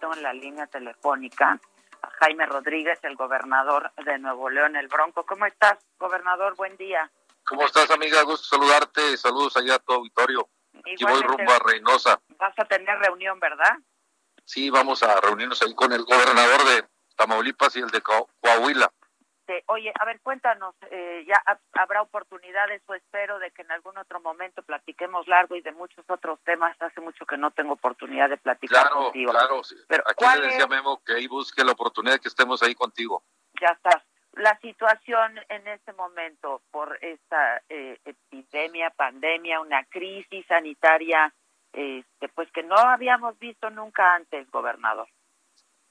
En la línea telefónica a Jaime Rodríguez, el gobernador de Nuevo León, el Bronco. ¿Cómo estás, gobernador? Buen día. ¿Cómo estás, amiga? Gusto saludarte. Saludos allá a tu auditorio. Aquí voy rumbo a Reynosa. Vas a tener reunión, ¿verdad? Sí, vamos a reunirnos ahí con el gobernador de Tamaulipas y el de Coahuila. Oye, a ver, cuéntanos, eh, ya habrá oportunidades o espero de que en algún otro momento platiquemos largo y de muchos otros temas. Hace mucho que no tengo oportunidad de platicar claro, contigo. Claro, Pero, Aquí le decía Memo que ahí busque la oportunidad de que estemos ahí contigo. Ya estás la situación en este momento por esta eh, epidemia, pandemia, una crisis sanitaria, este, pues que no habíamos visto nunca antes, gobernador.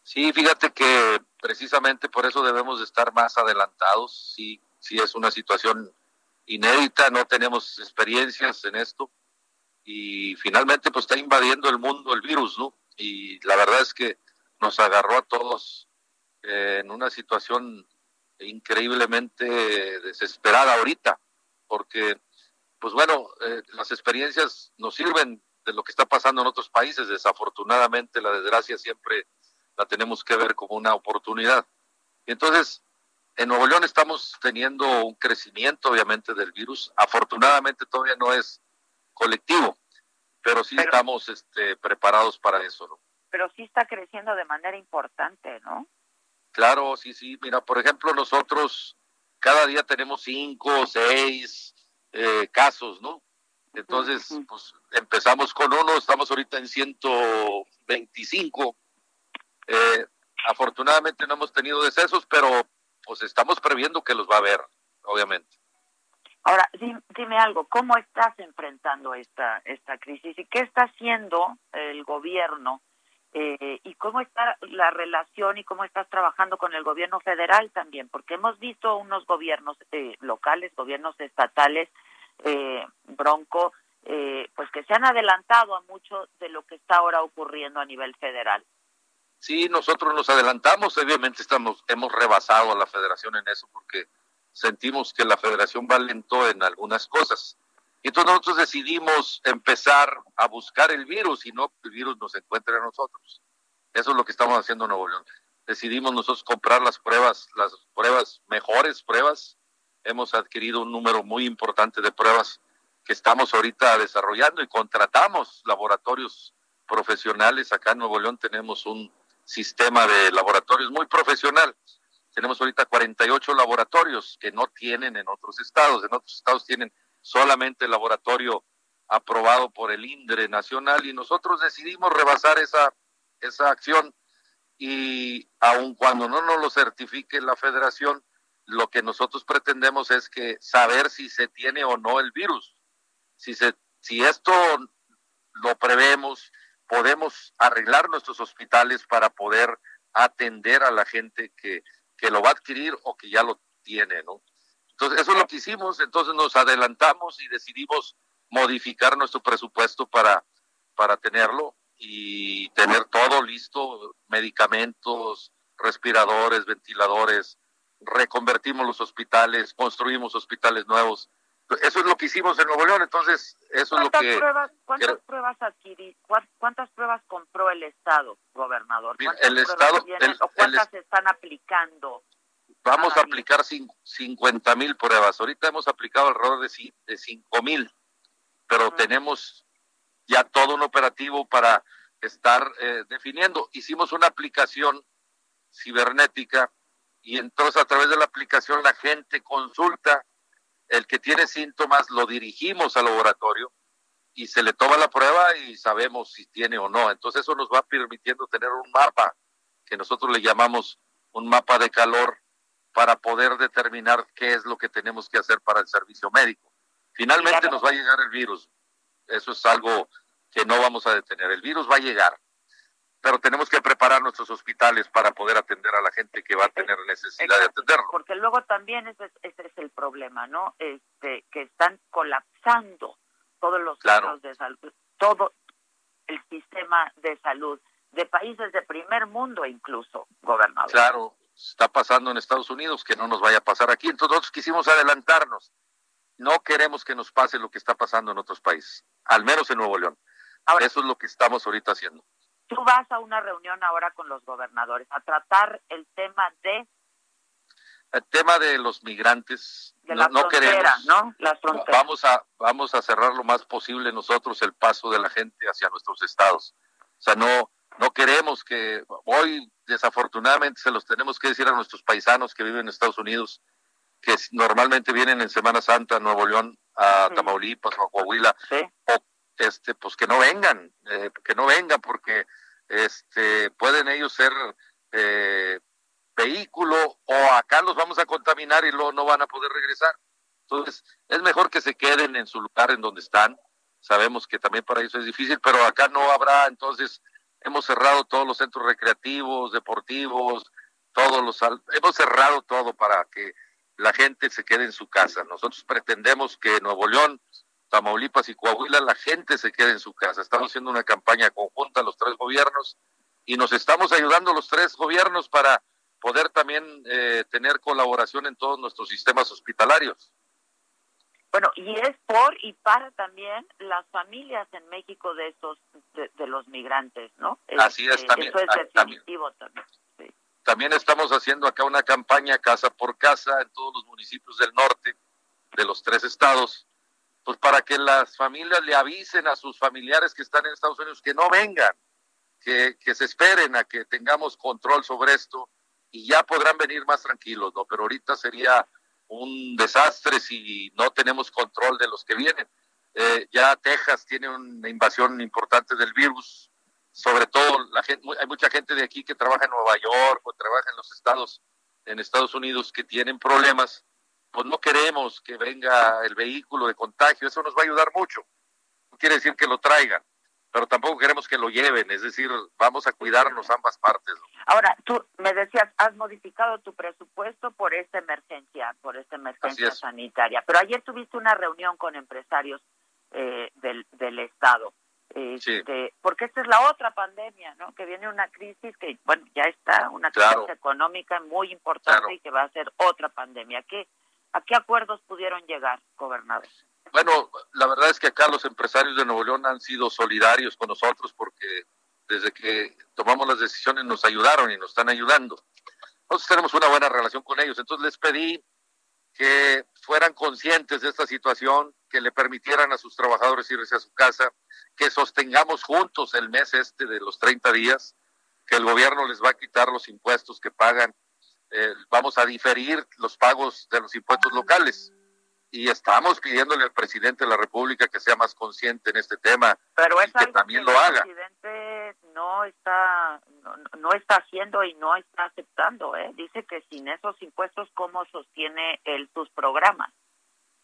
Sí, fíjate que precisamente por eso debemos estar más adelantados. Sí, sí es una situación inédita, no tenemos experiencias en esto y finalmente pues está invadiendo el mundo el virus, ¿no? Y la verdad es que nos agarró a todos eh, en una situación increíblemente desesperada ahorita, porque, pues bueno, eh, las experiencias nos sirven de lo que está pasando en otros países. Desafortunadamente, la desgracia siempre la tenemos que ver como una oportunidad. Y entonces, en Nuevo León estamos teniendo un crecimiento, obviamente, del virus. Afortunadamente, todavía no es colectivo, pero sí estamos este, preparados para eso, ¿no? Pero sí está creciendo de manera importante, ¿no? Claro, sí, sí. Mira, por ejemplo, nosotros cada día tenemos cinco o seis eh, casos, ¿no? Entonces, pues empezamos con uno, estamos ahorita en 125. Eh, afortunadamente no hemos tenido decesos, pero pues estamos previendo que los va a haber, obviamente. Ahora, dime algo, ¿cómo estás enfrentando esta, esta crisis y qué está haciendo el gobierno eh, y cómo está la relación y cómo estás trabajando con el gobierno federal también, porque hemos visto unos gobiernos eh, locales, gobiernos estatales, eh, Bronco, pues que se han adelantado a mucho de lo que está ahora ocurriendo a nivel federal. Sí, nosotros nos adelantamos, obviamente estamos, hemos rebasado a la federación en eso porque sentimos que la federación va lento en algunas cosas entonces nosotros decidimos empezar a buscar el virus y no que el virus nos encuentre a nosotros. Eso es lo que estamos haciendo en Nuevo León. Decidimos nosotros comprar las pruebas, las pruebas, mejores pruebas. Hemos adquirido un número muy importante de pruebas que estamos ahorita desarrollando y contratamos laboratorios profesionales. Acá en Nuevo León tenemos un sistema de laboratorios muy profesional. Tenemos ahorita 48 laboratorios que no tienen en otros estados. En otros estados tienen solamente el laboratorio aprobado por el INDRE nacional y nosotros decidimos rebasar esa, esa acción y aun cuando no nos lo certifique la federación, lo que nosotros pretendemos es que saber si se tiene o no el virus. Si, se, si esto lo prevemos, podemos arreglar nuestros hospitales para poder atender a la gente que, que lo va a adquirir o que ya lo tiene, ¿no? Entonces, eso es lo que hicimos, entonces nos adelantamos y decidimos modificar nuestro presupuesto para, para tenerlo y tener todo listo, medicamentos, respiradores, ventiladores, reconvertimos los hospitales, construimos hospitales nuevos. Eso es lo que hicimos en Nuevo León, entonces eso es lo que... Pruebas, ¿Cuántas pruebas adquirí, cuántas pruebas compró el Estado, gobernador? el Estado... ¿O cuántas se están aplicando? Vamos a aplicar 50 mil pruebas. Ahorita hemos aplicado alrededor de, de 5 mil, pero tenemos ya todo un operativo para estar eh, definiendo. Hicimos una aplicación cibernética y entonces a través de la aplicación la gente consulta, el que tiene síntomas lo dirigimos al laboratorio y se le toma la prueba y sabemos si tiene o no. Entonces eso nos va permitiendo tener un mapa que nosotros le llamamos un mapa de calor para poder determinar qué es lo que tenemos que hacer para el servicio médico. Finalmente nos va a llegar el virus. Eso es algo que no vamos a detener. El virus va a llegar, pero tenemos que preparar nuestros hospitales para poder atender a la gente que va a tener necesidad de atenderlo. Porque luego también ese, ese es el problema, ¿no? Este, que están colapsando todos los centros de salud, todo el sistema de salud de países de primer mundo incluso, gobernador. Claro, está pasando en Estados Unidos, que no nos vaya a pasar aquí. Entonces nosotros quisimos adelantarnos. No queremos que nos pase lo que está pasando en otros países, al menos en Nuevo León. Eso es lo que estamos ahorita haciendo. Tú vas a una reunión ahora con los gobernadores a tratar el tema de el tema de los migrantes. De no, no queremos. ¿no? vamos a vamos a cerrar lo más posible nosotros el paso de la gente hacia nuestros estados. O sea no no queremos que hoy desafortunadamente se los tenemos que decir a nuestros paisanos que viven en Estados Unidos que normalmente vienen en Semana Santa a Nuevo León a Tamaulipas o a Coahuila o este pues que no vengan eh, que no vengan porque este pueden ellos ser eh, vehículo o acá los vamos a contaminar y luego no van a poder regresar. Entonces, es mejor que se queden en su lugar en donde están. Sabemos que también para ellos es difícil, pero acá no habrá, entonces hemos cerrado todos los centros recreativos, deportivos, todos los hemos cerrado todo para que la gente se quede en su casa. Nosotros pretendemos que Nuevo León, Tamaulipas y Coahuila la gente se quede en su casa. Estamos haciendo una campaña conjunta los tres gobiernos y nos estamos ayudando los tres gobiernos para poder también eh, tener colaboración en todos nuestros sistemas hospitalarios. Bueno, y es por y para también las familias en México de estos de, los migrantes, ¿no? Así es, este, también. Eso es ah, definitivo también. También estamos haciendo acá una campaña casa por casa en todos los municipios del norte de los tres estados, pues para que las familias le avisen a sus familiares que están en Estados Unidos que no vengan, que, que se esperen a que tengamos control sobre esto y ya podrán venir más tranquilos, ¿no? Pero ahorita sería un desastre si no tenemos control de los que vienen. Eh, ya Texas tiene una invasión importante del virus, sobre todo la gente, hay mucha gente de aquí que trabaja en Nueva York o trabaja en los estados, en Estados Unidos que tienen problemas, pues no queremos que venga el vehículo de contagio, eso nos va a ayudar mucho. No quiere decir que lo traigan, pero tampoco queremos que lo lleven, es decir, vamos a cuidarnos ambas partes. Ahora, tú me decías, has modificado tu presupuesto por esta emergencia, por esta emergencia sanitaria, pero ayer tuviste una reunión con empresarios eh, del, del Estado. Este, porque esta es la otra pandemia, ¿no? Que viene una crisis que, bueno, ya está, una crisis económica muy importante y que va a ser otra pandemia. ¿Qué, ¿A qué acuerdos pudieron llegar, gobernador? Bueno, la verdad es que acá los empresarios de Nuevo León han sido solidarios con nosotros porque desde que tomamos las decisiones nos ayudaron y nos están ayudando. Nosotros tenemos una buena relación con ellos, entonces les pedí que fueran conscientes de esta situación, que le permitieran a sus trabajadores irse a su casa, que sostengamos juntos el mes este de los 30 días, que el gobierno les va a quitar los impuestos que pagan, eh, vamos a diferir los pagos de los impuestos locales y estamos pidiéndole al presidente de la República que sea más consciente en este tema Pero es y que también lo haga. El presidente no está no, está haciendo y no está aceptando, ¿eh? Dice que sin esos impuestos cómo sostiene él sus programas.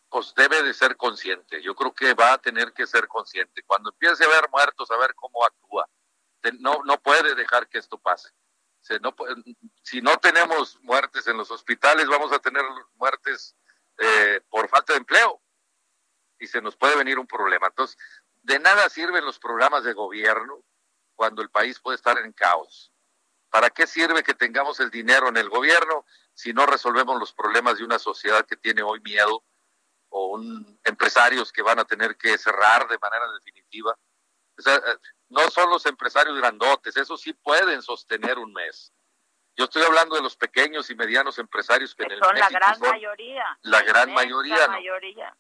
Pues debe de ser consciente. Yo creo que va a tener que ser consciente. Cuando empiece a ver muertos, a ver cómo actúa. No no puede dejar que esto pase. no, si no tenemos muertes en los hospitales, vamos a tener muertes eh, por falta de empleo y se nos puede venir un problema. Entonces, de nada sirven los programas de gobierno cuando el país puede estar en caos. ¿Para qué sirve que tengamos el dinero en el gobierno si no resolvemos los problemas de una sociedad que tiene hoy miedo o empresarios que van a tener que cerrar de manera definitiva? Eh, no son los empresarios grandotes, esos sí pueden sostener un mes. Yo estoy hablando de los pequeños y medianos empresarios que, en el son la gran mayoría. La gran mayoría. mayoría.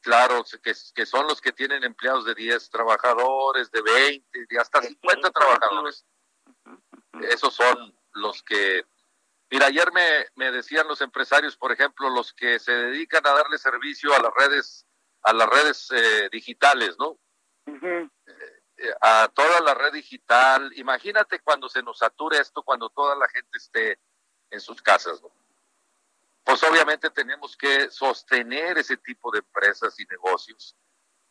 Claro, que, que, son los que tienen empleados de 10 trabajadores, de 20, de hasta 50 trabajadores. Esos son los que... Mira, ayer me, me decían los empresarios, por ejemplo, los que se dedican a darle servicio a las redes, a las redes eh, digitales, ¿no? A toda la red digital. Imagínate cuando se nos sature esto, cuando toda la gente esté en sus casas. Pues obviamente tenemos que sostener ese tipo de empresas y negocios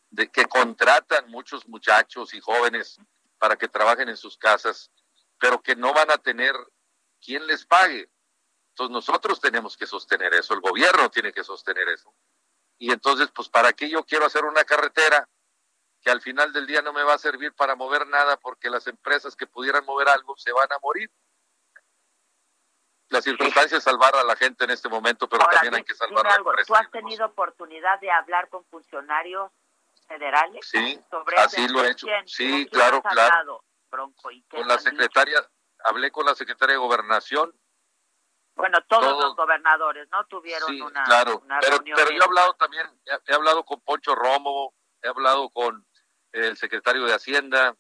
de que contratan muchos muchachos y jóvenes para que trabajen en sus casas, pero que no van a tener quien les pague. Entonces nosotros tenemos que sostener eso, el gobierno tiene que sostener eso. Y entonces, pues, ¿para qué yo quiero hacer una carretera que al final del día no me va a servir para mover nada porque las empresas que pudieran mover algo se van a morir? La circunstancia es salvar a la gente en este momento, pero también hay que salvar a la. ¿Tú has tenido oportunidad de hablar con funcionarios federales? Sí, así lo he hecho. Sí, claro, claro. con la secretaria, hablé con la secretaria de Gobernación. Bueno, todos, los gobernadores, ¿no? Tuvieron una, claro, pero, Pero yo he hablado también, he hablado con Poncho Romo, he hablado con el secretario de Hacienda,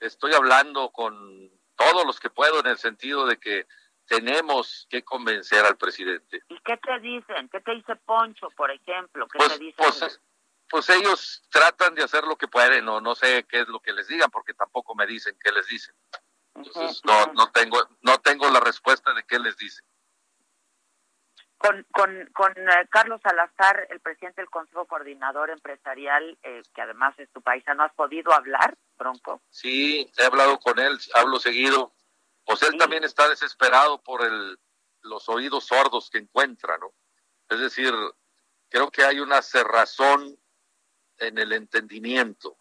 estoy hablando con todos los que puedo en el sentido de que tenemos que convencer al presidente. ¿Y qué te dicen? ¿Qué te dice Poncho, por ejemplo? ¿Qué pues, te dicen? Pues, pues, ellos tratan de hacer lo que pueden, o no sé qué es lo que les digan, porque tampoco me dicen qué les dicen. Entonces, no, no, tengo, no tengo la respuesta de qué les dicen. Con, con, con eh, Carlos Salazar, el presidente del Consejo Coordinador Empresarial, eh, que además es tu paisano, ¿has podido hablar, Bronco? Sí, he hablado con él, hablo seguido. Pues él también está desesperado por el, los oídos sordos que encuentra, ¿no? Es decir, creo que hay una cerrazón en el entendimiento.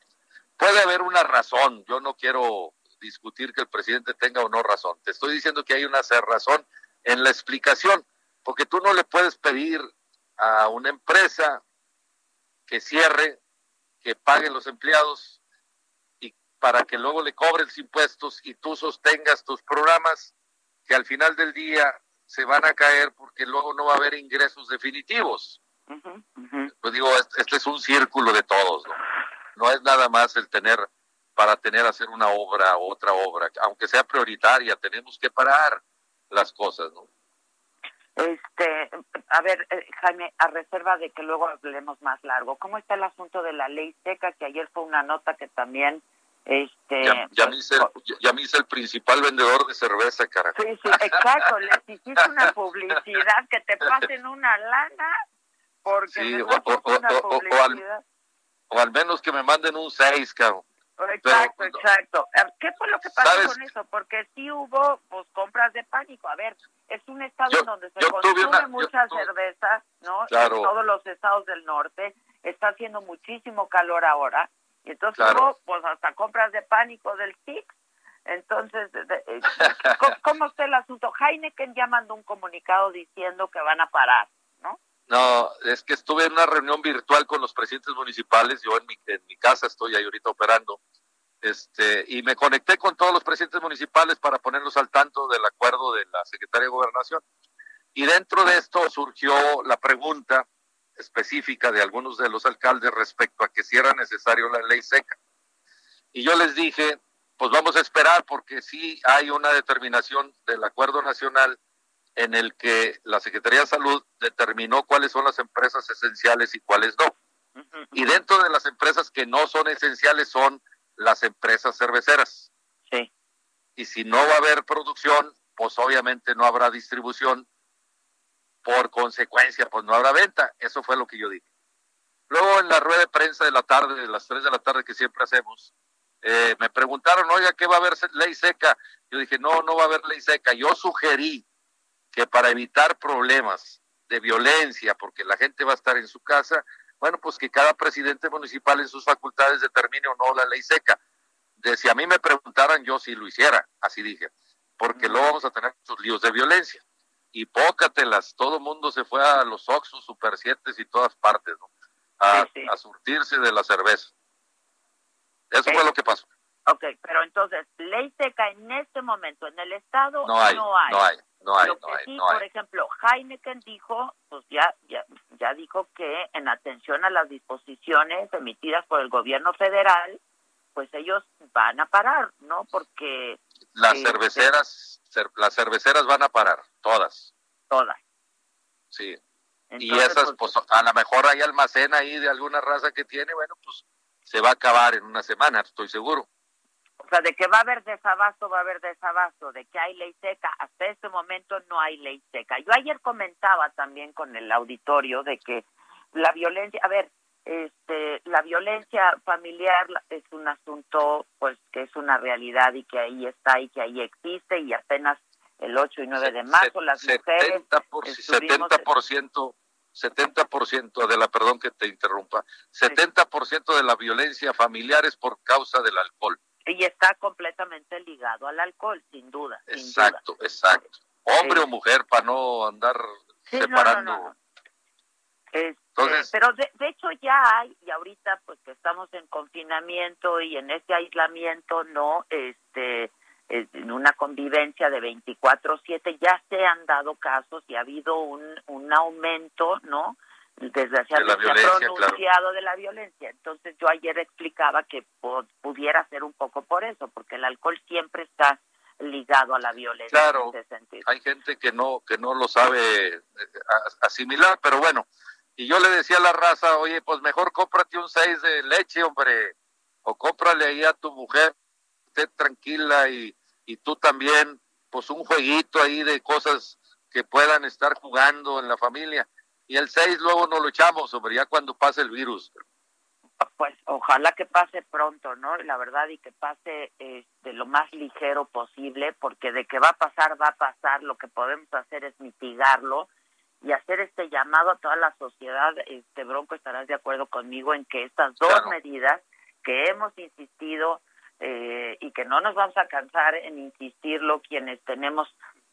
Puede haber una razón, yo no quiero discutir que el presidente tenga o no razón, te estoy diciendo que hay una cerrazón en la explicación porque tú no le puedes pedir a una empresa que cierre, que pague los empleados y para que luego le cobres impuestos y tú sostengas tus programas que al final del día se van a caer porque luego no va a haber ingresos definitivos. Pues digo, este es un círculo de todos, ¿no? No es nada más el tener para tener hacer una obra o otra obra, aunque sea prioritaria, tenemos que parar las cosas, ¿no? Este, a ver, eh, Jaime, a reserva de que luego hablemos más largo, ¿cómo está el asunto de la ley seca? Que ayer fue una nota que también, este, ya, ya, me, hice, ya me hice el principal vendedor de cerveza, carajo. Sí, sí, exacto, les hiciste una publicidad que te pasen una lana, porque sí, o, o, al, o, al, menos que me manden un 6, cabrón. Exacto, exacto. ¿Qué fue lo que pasó con eso? Porque sí hubo pues compras de pánico. A ver, es un estado en donde se consume mucha cerveza, ¿no? En todos los estados del norte está haciendo muchísimo calor ahora y entonces hubo pues hasta compras de pánico del TIC. Entonces, eh, ¿cómo, está el asunto? Heineken ya mandó un comunicado diciendo que van a parar, ¿no? No, es que estuve en una reunión virtual con los presidentes municipales, yo en mi, en casa estoy ahí ahorita operando, este, y me conecté con todos los presidentes municipales para ponerlos al tanto del acuerdo de la Secretaría de Gobernación. Y dentro de esto surgió la pregunta específica de algunos de los alcaldes respecto a que si era necesario la ley seca. Y yo les dije, pues vamos a esperar porque sí hay una determinación del acuerdo nacional en el que la Secretaría de Salud determinó cuáles son las empresas esenciales y cuáles no. Y dentro de las empresas que no son esenciales son las empresas cerveceras. Sí. Y si no va a haber producción, pues obviamente no habrá distribución. Por consecuencia, pues no habrá venta. Eso fue lo que yo dije. Luego en la rueda de prensa de la tarde, de las 3 de la tarde que siempre hacemos, eh, me preguntaron, oiga, ¿qué va a haber ley seca? Yo dije, no, no va a haber ley seca. Yo sugerí que para evitar problemas de violencia, porque la gente va a estar en su casa, bueno, pues que cada presidente municipal en sus facultades determine o no la ley seca. De si a mí me preguntaran, yo sí lo hiciera, así dije, porque luego vamos a tener muchos líos de violencia. Y pócatelas, todo el mundo se fue a los Oxus, Super 7 y todas partes, ¿no? A, surtirse de la cerveza. Eso fue lo que pasó. Ok, pero entonces, ley seca en este momento en el Estado no hay. No hay. No hay. No hay, sí, por ejemplo, Heineken dijo, pues ya, ya, ya dijo que en atención a las disposiciones emitidas por el gobierno federal, pues ellos van a parar, ¿no? Porque las este, cerveceras, las cerveceras van a parar, todas. Todas. Sí. y esas, pues, pues, a lo mejor hay almacén ahí de alguna raza que tiene, bueno, pues se va a acabar en una semana, estoy seguro. O sea, de que va a haber desabasto, va a haber desabasto, de que hay ley seca, hasta este momento no hay ley seca. Yo ayer comentaba también con el auditorio de que la violencia, a ver, este, la violencia familiar es un asunto pues que es una realidad y que ahí está y que ahí existe y apenas el 8 y 9 de marzo las mujeres 70%, 70% de la perdón que te interrumpa 70% de la violencia familiar es por causa del alcohol y está completamente ligado al alcohol sin duda exacto exacto. Hombre o mujer para no andar separando. este, pero de, hecho ya hay, y ahorita pues que estamos en confinamiento y en este aislamiento, no, este, en una convivencia de 24/7 ya se han dado casos y ha habido un, un aumento, ¿no? Desgraciadamente se ha pronunciado de la violencia. Entonces yo ayer explicaba que pudiera ser un poco por eso, porque el alcohol siempre está ligado a la violencia claro, Hay gente que no que no lo sabe eh, asimilar, pero bueno, y yo le decía a la raza, oye, pues mejor cómprate un 6 de leche, hombre, o cómprale ahí a tu mujer, esté tranquila y, y tú también, pues un jueguito ahí de cosas que puedan estar jugando en la familia. Y el 6 luego no lo echamos, hombre, ya cuando pase el virus. Pues ojalá que pase pronto, ¿no? La verdad, y que pase este, lo más ligero posible, porque de que va a pasar, va a pasar. Lo que podemos hacer es mitigarlo y hacer este llamado a toda la sociedad, este Bronco, estarás de acuerdo conmigo en que estas dos medidas que hemos insistido eh, y que no nos vamos a cansar en insistirlo quienes tenemos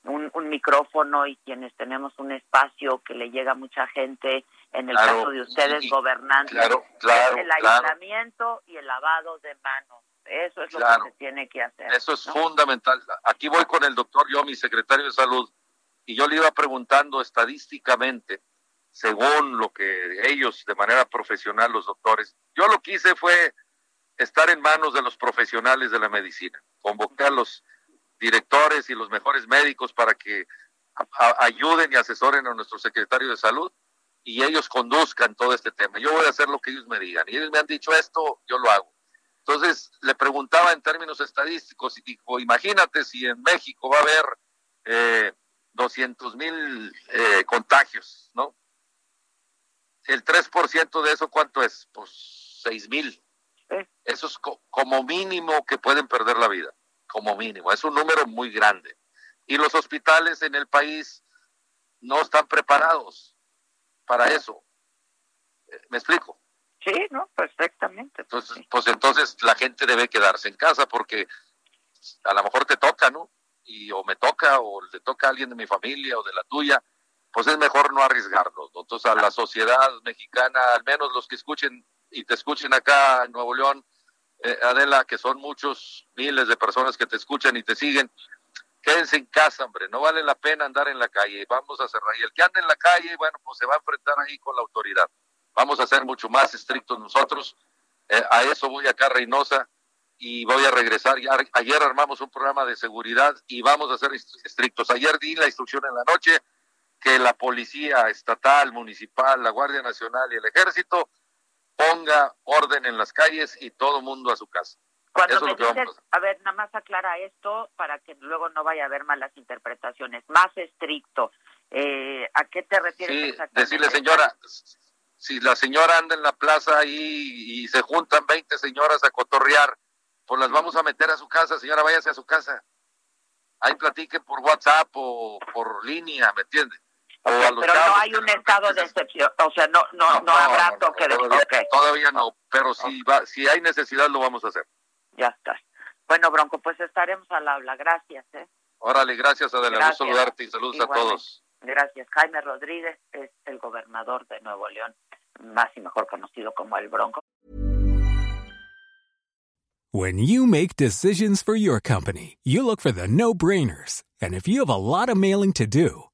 un, un, micrófono y quienes tenemos un espacio que le llega a mucha gente, en el caso de ustedes gobernantes, el aislamiento y el lavado de manos. Eso es lo que se tiene que hacer. Eso es fundamental. Aquí voy con el doctor yo, mi secretario de salud y yo le iba preguntando estadísticamente, según lo que ellos de manera profesional, los doctores, yo lo que hice fue estar en manos de los profesionales de la medicina, convoqué a los directores y los mejores médicos para que ayuden y asesoren a nuestro secretario de salud y ellos conduzcan todo este tema. Yo voy a hacer lo que ellos me digan. Y ellos me han dicho esto, yo lo hago. Entonces le preguntaba en términos estadísticos y dijo, imagínate si en México va a haber eh, 200 mil eh, contagios, ¿no? El 3% de eso, ¿cuánto es? Pues 6 mil. Eso es como mínimo que pueden perder la vida, como mínimo. Es un número muy grande. Y los hospitales en el país no están preparados para eso. Eh, ¿Me explico? Sí, no, perfectamente. Entonces, pues entonces la gente debe quedarse en casa porque a lo mejor te toca, ¿no? y o me toca o le toca a alguien de mi familia o de la tuya, pues es mejor no arriesgarlo. Entonces a la sociedad mexicana, al menos los que escuchen y te escuchen acá en Nuevo León, eh, Adela, que son muchos miles de personas que te escuchan y te siguen, quédense en casa, hombre, no vale la pena andar en la calle, vamos a cerrar. Y el que ande en la calle, bueno, pues se va a enfrentar ahí con la autoridad. Vamos a ser mucho más estrictos nosotros. Eh, a eso voy acá, Reynosa y voy a regresar. Ayer armamos un programa de seguridad y vamos a ser estrictos. Ayer di la instrucción en la noche que la policía estatal, municipal, la Guardia Nacional y el Ejército ponga orden en las calles y todo mundo a su casa. Cuando me dices, a... ver, nada más aclara esto para que luego no vaya a haber malas interpretaciones. Más estricto. Eh, ¿A qué te refieres sí, exactamente? Decirle, señora, si la señora anda en la plaza ahí y se juntan 20 señoras a cotorrear, pues las vamos a meter a su casa, señora, váyase a su casa. Ahí platiquen por WhatsApp o por línea, ¿me entiende? pero no hay un estado de excepción, o sea, no no no, habrá toque de todavía, todavía no, pero si va, si hay necesidad lo vamos a hacer. Ya está. Bueno, Bronco, pues estaremos al habla. Gracias, ¿eh? Órale, gracias, Adela. Gusto saludarte y saludos a todos. Gracias. Jaime Rodríguez es el gobernador de Nuevo León, más y mejor conocido como el Bronco. When you make decisions for your company, you look for the no-brainers. And if you have a lot of mailing to do,